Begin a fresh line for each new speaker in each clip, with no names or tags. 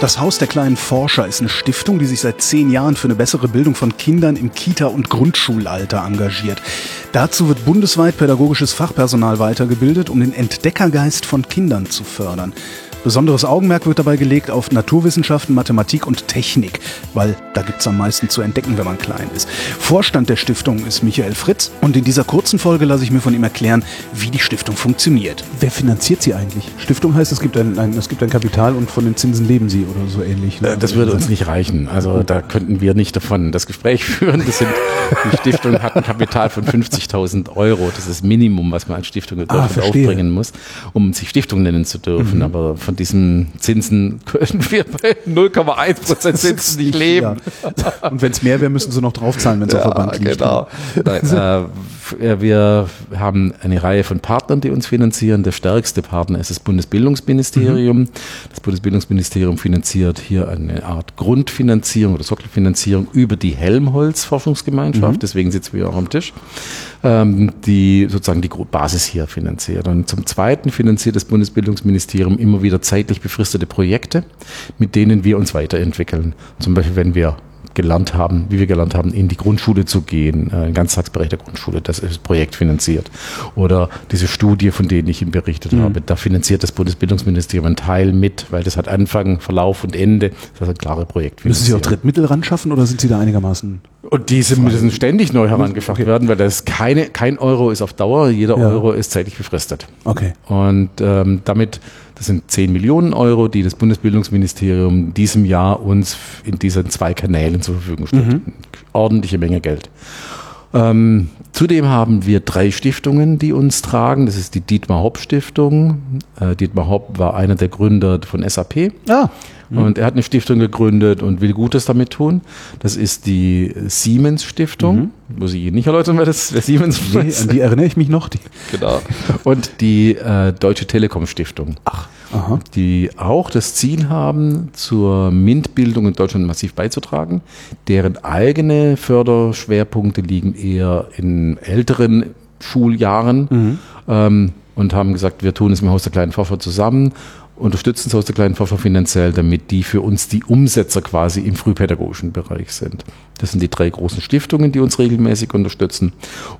Das Haus der kleinen Forscher ist eine Stiftung, die sich seit zehn Jahren für eine bessere Bildung von Kindern im Kita- und Grundschulalter engagiert. Dazu wird bundesweit pädagogisches Fachpersonal weitergebildet, um den Entdeckergeist von Kindern zu fördern. Besonderes Augenmerk wird dabei gelegt auf Naturwissenschaften, Mathematik und Technik, weil da gibt's am meisten zu entdecken, wenn man klein ist. Vorstand der Stiftung ist Michael Fritz und in dieser kurzen Folge lasse ich mir von ihm erklären, wie die Stiftung funktioniert.
Wer finanziert sie eigentlich? Stiftung heißt, es gibt ein, ein, es gibt ein Kapital und von den Zinsen leben sie oder so ähnlich.
Ne? Das würde uns nicht reichen. Also da könnten wir nicht davon das Gespräch führen. Das sind, die Stiftung hat ein Kapital von 50.000 Euro. Das ist das Minimum, was man als Stiftung in
Ah,
aufbringen muss, um sich Stiftung nennen zu dürfen.
Mhm.
Aber von diesen Zinsen können wir bei 0,1 Prozent Zinsen nicht leben.
Ja. Und wenn es mehr wäre, müssen sie noch draufzahlen, wenn es auf der Bank liegt.
Genau. Nein, äh, wir haben eine Reihe von Partnern, die uns finanzieren. Der stärkste Partner ist das Bundesbildungsministerium. Das Bundesbildungsministerium finanziert hier eine Art Grundfinanzierung oder Sockelfinanzierung über die Helmholtz Forschungsgemeinschaft. Deswegen sitzen wir auch am Tisch, ähm, die sozusagen die Basis hier finanziert. Und zum Zweiten finanziert das Bundesbildungsministerium immer wieder zeitlich befristete Projekte, mit denen wir uns weiterentwickeln. Zum Beispiel, wenn wir gelernt haben, wie wir gelernt haben, in die Grundschule zu gehen, äh, Ganztagsbereich der Grundschule, das ist projektfinanziert. Oder diese Studie, von denen ich Ihnen berichtet habe, da finanziert das Bundesbildungsministerium einen Teil mit, weil das hat Anfang, Verlauf und Ende, das ist eine klare
Müssen
Projektfinanzierung.
sie auch Drittmittel ran schaffen oder sind sie da einigermaßen?
Und diese müssen ständig neu herangeschafft
Okay.
werden, weil das keine, kein Euro ist auf Dauer, jeder
Ja.
Euro ist zeitlich befristet.
Okay.
Und ähm, damit, das sind 10 Millionen Euro, die das Bundesbildungsministerium in diesem Jahr uns in diesen zwei Kanälen zur Verfügung stellt. Ordentliche Menge Geld. Ähm, zudem haben wir drei Stiftungen, die uns tragen. Das ist die Dietmar Hopp Stiftung. Äh, Dietmar Hopp war einer der Gründer von SAP.
Ah,
Und er hat eine Stiftung gegründet und will Gutes damit tun. Das ist die Siemens Stiftung. Muss ich Ihnen nicht erläutern, wer das wer Siemens
nee,
ist.
an die erinnere ich mich noch. Die,
Genau. Und die äh, Deutsche Telekom Stiftung,
aha.
die auch das Ziel haben, zur MINT-Bildung in Deutschland massiv beizutragen. Deren eigene Förderschwerpunkte liegen eher in älteren Schuljahren ähm, und haben gesagt, wir tun es mit Haus der kleinen Forscher zusammen, unterstützen das Haus der kleinen Forscher finanziell, damit die für uns die Umsetzer quasi im frühpädagogischen Bereich sind. Das sind die drei großen Stiftungen, die uns regelmäßig unterstützen.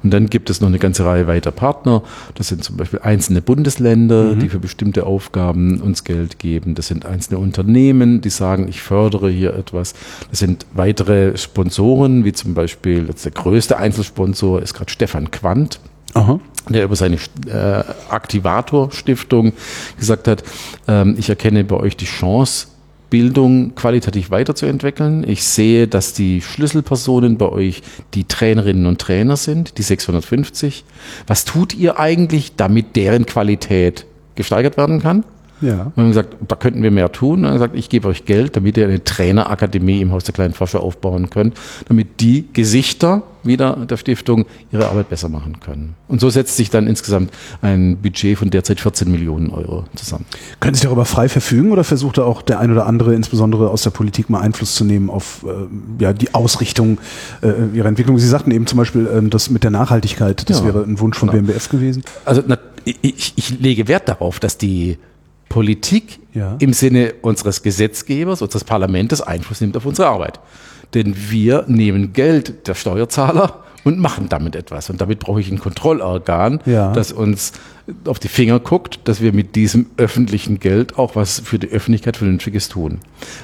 Und dann gibt es noch eine ganze Reihe weiter Partner. Das sind zum Beispiel einzelne Bundesländer, die für bestimmte Aufgaben uns Geld geben. Das sind einzelne Unternehmen, die sagen, ich fördere hier etwas. Das sind weitere Sponsoren, wie zum Beispiel, der größte Einzelsponsor ist gerade Stefan Quandt
Aha.
der über seine äh, Aktivator-Stiftung gesagt hat, ähm, ich erkenne bei euch die Chance, Bildung qualitativ weiterzuentwickeln. Ich sehe, dass die Schlüsselpersonen bei euch die Trainerinnen und Trainer sind, die 650. Was tut ihr eigentlich, damit deren Qualität gesteigert werden kann?
Ja.
Und haben gesagt, da könnten wir mehr tun. Und er hat gesagt, ich gebe euch Geld, damit ihr eine Trainerakademie im Haus der kleinen Forscher aufbauen könnt, damit die Gesichter wieder der Stiftung ihre Arbeit besser machen können. Und so setzt sich dann insgesamt ein Budget von derzeit 14 Millionen Euro zusammen.
Können Sie darüber frei verfügen oder versucht da auch der ein oder andere, insbesondere aus der Politik, mal Einfluss zu nehmen auf äh, ja, die Ausrichtung äh, Ihrer Entwicklung? Sie sagten eben zum Beispiel, ähm, das mit der Nachhaltigkeit, das
Ja,
wäre ein Wunsch von
genau.
BMBF gewesen.
Also na, ich, ich lege Wert darauf, dass die Politik
Ja.
im Sinne unseres Gesetzgebers, unseres Parlaments Einfluss nimmt auf unsere Arbeit. Denn wir nehmen Geld der Steuerzahler und machen damit etwas. Und damit brauche ich ein Kontrollorgan,
Ja.
das uns auf die Finger guckt, dass wir mit diesem öffentlichen Geld auch was für die Öffentlichkeit Vernünftiges tun.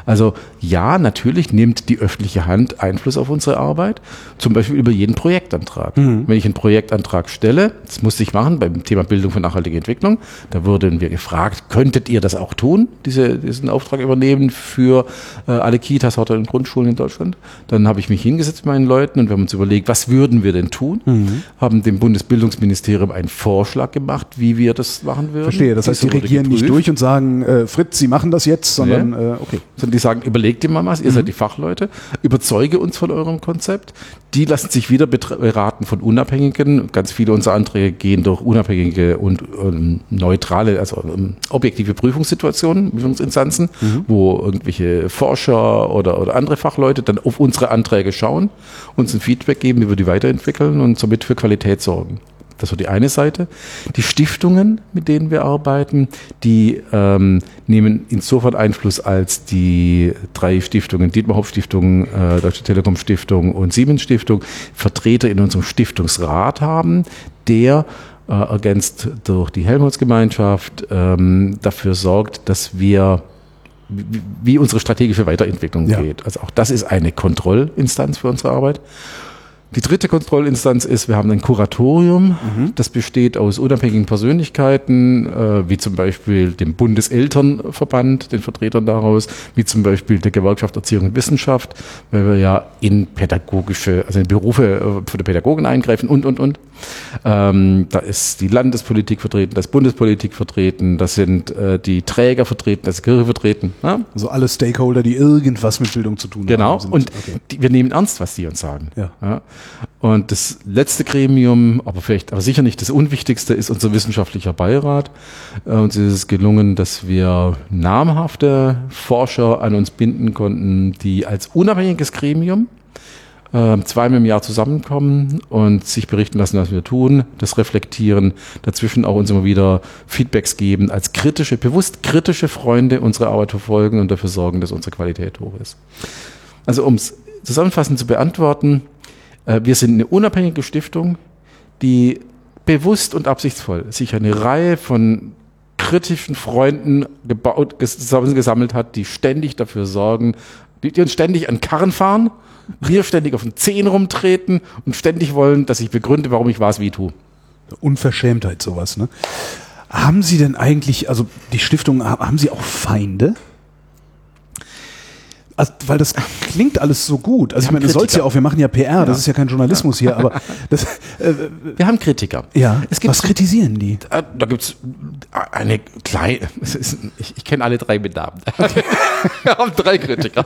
Also ja, natürlich nimmt die öffentliche Hand Einfluss auf unsere Arbeit, zum Beispiel über jeden Projektantrag. Wenn ich einen Projektantrag stelle, das musste ich machen beim Thema Bildung für nachhaltige Entwicklung, da wurden wir gefragt, könntet ihr das auch tun, diese, diesen Auftrag übernehmen für äh, alle Kitas oder in Grundschulen in Deutschland? Dann habe ich mich hingesetzt mit meinen Leuten und wir haben uns überlegt, was würden wir denn tun? Haben dem Bundesbildungsministerium einen Vorschlag gemacht, wie wir das machen würden.
Verstehe, das heißt, die regieren nicht durch und sagen, äh, Fritz, Sie machen das jetzt, sondern
Nee.
äh, okay.
Sondern die sagen, überlegt dir mal was, ihr seid die Fachleute, überzeuge uns von eurem Konzept. Die lassen sich wieder beraten von Unabhängigen. Ganz viele unserer Anträge gehen durch unabhängige und ähm, neutrale, also ähm, objektive Prüfungssituationen, Prüfungsinstanzen, wo irgendwelche Forscher oder, oder andere Fachleute dann auf unsere Anträge schauen, uns ein Feedback geben, wie wir die weiterentwickeln und somit für Qualität sorgen. Das war die eine Seite. Die Stiftungen, mit denen wir arbeiten, die ähm, nehmen insofern Einfluss, als die drei Stiftungen, Dietmar Hopp Stiftung, äh, Deutsche Telekom Stiftung und Siemens Stiftung, Vertreter in unserem Stiftungsrat haben, der äh, ergänzt durch die Helmholtz-Gemeinschaft ähm, dafür sorgt, dass wir wie wie unsere strategische Weiterentwicklung
Ja.
geht. Also auch das ist eine Kontrollinstanz für unsere Arbeit. Die dritte Kontrollinstanz ist, wir haben ein Kuratorium, das besteht aus unabhängigen Persönlichkeiten, äh, wie zum Beispiel dem Bundeselternverband, den Vertretern daraus, wie zum Beispiel der Gewerkschaft Erziehung und Wissenschaft, weil wir ja in pädagogische, also in Berufe äh, von der Pädagogen eingreifen und, und, und. Ähm, da ist die Landespolitik vertreten, da ist Bundespolitik vertreten, da sind äh, die Träger vertreten, da ist die Kirche vertreten. Ja?
Also alle Stakeholder, die irgendwas mit Bildung zu tun
Genau,
haben. sind-
und
okay.
die, wir nehmen ernst, was die uns sagen.
Ja.
Und das letzte Gremium, aber vielleicht, aber sicher nicht das Unwichtigste, ist unser wissenschaftlicher Beirat. Äh, Uns ist es gelungen, dass wir namhafte Forscher an uns binden konnten, die als unabhängiges Gremium äh, zweimal im Jahr zusammenkommen und sich berichten lassen, was wir tun, das reflektieren, dazwischen auch uns immer wieder Feedbacks geben, als kritische, bewusst kritische Freunde unsere Arbeit verfolgen und dafür sorgen, dass unsere Qualität hoch ist. Also um es zusammenfassend zu beantworten, wir sind eine unabhängige Stiftung, die bewusst und absichtsvoll sich eine Reihe von kritischen Freunden gebaut, ges- gesammelt hat, die ständig dafür sorgen, die, uns ständig an Karren fahren, wir ständig auf den Zehen rumtreten und ständig wollen, dass ich begründe, warum ich was wie tue.
Unverschämtheit, sowas, ne? Haben Sie denn eigentlich, also die Stiftung, ha- haben Sie auch Feinde? Also, weil das klingt alles so gut. Also ich
haben
meine, das soll's ja auch, wir machen ja PR, das ist ja kein Journalismus hier, aber das, äh,
Wir haben Kritiker.
ja,
Es gibt
was kritisieren die?
Äh, Da gibt's eine kleine, es ist, ich, ich kenne alle drei mit Namen. Wir haben drei Kritiker.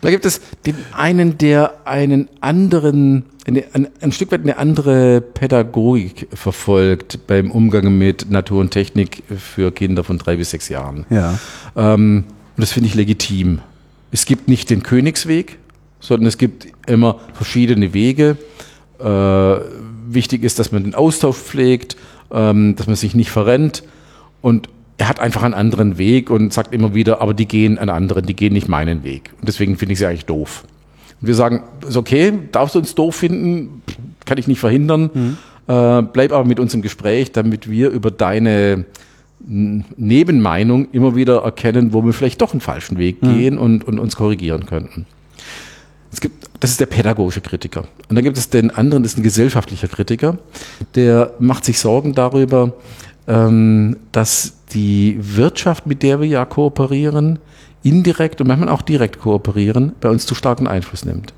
Da gibt es den einen, der einen anderen, eine, ein, ein Stück weit eine andere Pädagogik verfolgt beim Umgang mit Natur und Technik für Kinder von drei bis sechs Jahren.
Ja.
Ähm, und das finde ich legitim. Es gibt nicht den Königsweg, sondern es gibt immer verschiedene Wege. Äh, wichtig ist, dass man den Austausch pflegt, ähm, dass man sich nicht verrennt. Und er hat einfach einen anderen Weg und sagt immer wieder, aber die gehen einen anderen, die gehen nicht meinen Weg. Und deswegen finde ich sie eigentlich doof. Und wir sagen, ist okay, darfst du uns doof finden, kann ich nicht verhindern. Äh, bleib aber mit uns im Gespräch, damit wir über deine Nebenmeinung immer wieder erkennen, wo wir vielleicht doch einen falschen Weg gehen und, und uns korrigieren könnten. Es gibt, das ist der pädagogische Kritiker. Und dann gibt es den anderen, das ist ein gesellschaftlicher Kritiker, der macht sich Sorgen darüber, ähm, dass die Wirtschaft, mit der wir ja kooperieren, indirekt und manchmal auch direkt kooperieren, bei uns zu starken Einfluss nimmt.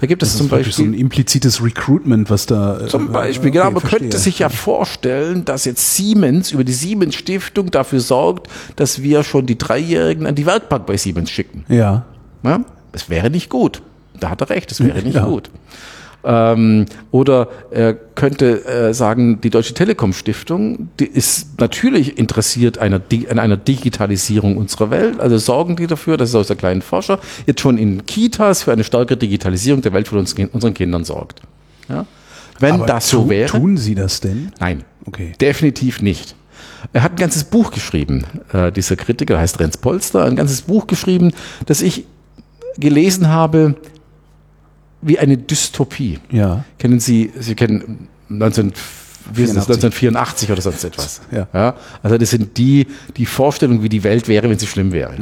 Da gibt es
Das
zum
ist praktisch so
Beispiel
ein implizites Recruitment, was da. äh,
zum Beispiel,
okay,
genau. Man
verstehe.
könnte sich ja vorstellen, dass jetzt Siemens über die Siemens Stiftung dafür sorgt, dass wir schon die Dreijährigen an die Werkbank bei Siemens schicken.
Ja.
Ja? Das wäre nicht gut. Da hat er recht, das wäre nicht
Ja.
gut. Ähm, oder er könnte äh, sagen, die Deutsche Telekom Stiftung, die ist natürlich interessiert einer, an einer Digitalisierung unserer Welt. Also sorgen die dafür, dass es aus der kleinen Forscher jetzt schon in Kitas für eine stärkere Digitalisierung der Welt von uns, unseren Kindern sorgt. Ja? Wenn
Aber
das so wäre.
Tun Sie das denn?
Nein.
Okay.
Definitiv nicht. Er hat ein ganzes Buch geschrieben, äh, dieser Kritiker heißt Renz Polster, ein ganzes Buch geschrieben, das ich gelesen habe wie eine Dystopie.
Ja.
Kennen Sie, Sie kennen 19, wie ist das, 1984 oder sonst etwas.
Ja.
Also das sind die, die Vorstellung, wie die Welt wäre, wenn sie schlimm wäre.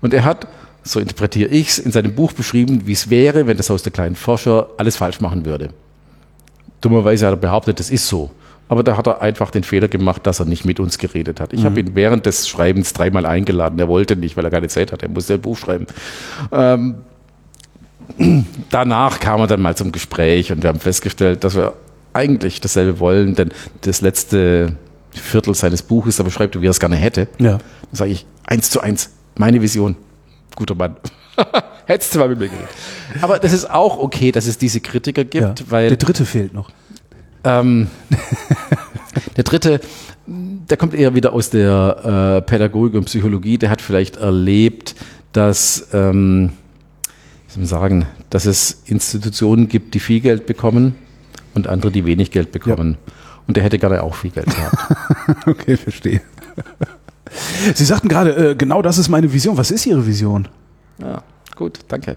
Und er hat, so interpretiere ich es, in seinem Buch beschrieben, wie es wäre, wenn das Haus der kleinen Forscher alles falsch machen würde. Dummerweise hat er behauptet, das ist so. Aber da hat er einfach den Fehler gemacht, dass er nicht mit uns geredet hat. Ich habe ihn während des Schreibens dreimal eingeladen. Er wollte nicht, weil er keine Zeit hatte. Er musste ein Buch schreiben. Ähm, danach kam er dann mal zum Gespräch und wir haben festgestellt, dass wir eigentlich dasselbe wollen, denn das letzte Viertel seines Buches, da beschreibt er, wie er es gerne hätte.
Ja.
Dann sage ich, eins zu eins, meine Vision. Guter Mann. Hättest du mal mit mir geredet. Aber das ist auch okay, dass es diese Kritiker gibt,
ja.
weil.
Der dritte fehlt noch.
Ähm, der dritte, der kommt eher wieder aus der äh, Pädagogik und Psychologie. Der hat vielleicht erlebt, dass, ähm, man sagen, dass es Institutionen gibt, die viel Geld bekommen und andere, die wenig Geld bekommen. Ja. Und der hätte gerne auch viel Geld gehabt.
okay, verstehe. Sie sagten gerade, äh, genau das ist meine Vision. Was ist Ihre Vision?
Ja, gut, danke.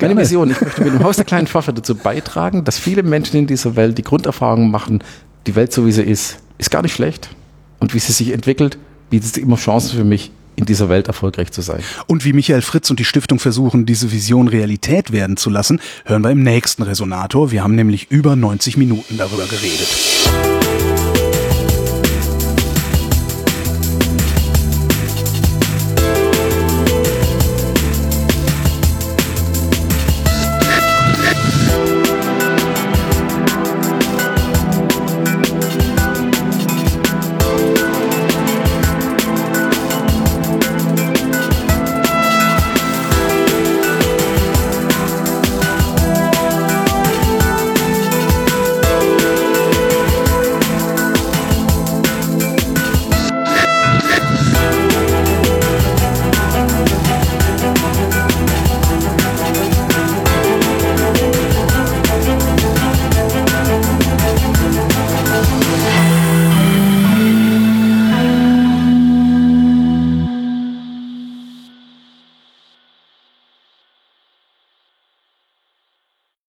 Meine Vision, ich möchte mit dem Haus der kleinen Forscher dazu beitragen, dass viele Menschen in dieser Welt die Grunderfahrung machen, die Welt so wie sie ist, ist gar nicht schlecht. Und wie sie sich entwickelt, bietet es immer Chancen für mich, in dieser Welt erfolgreich zu sein.
Und wie Michael Fritz und die Stiftung versuchen, diese Vision Realität werden zu lassen, hören wir im nächsten Resonator. Wir haben nämlich über 90 Minuten darüber geredet.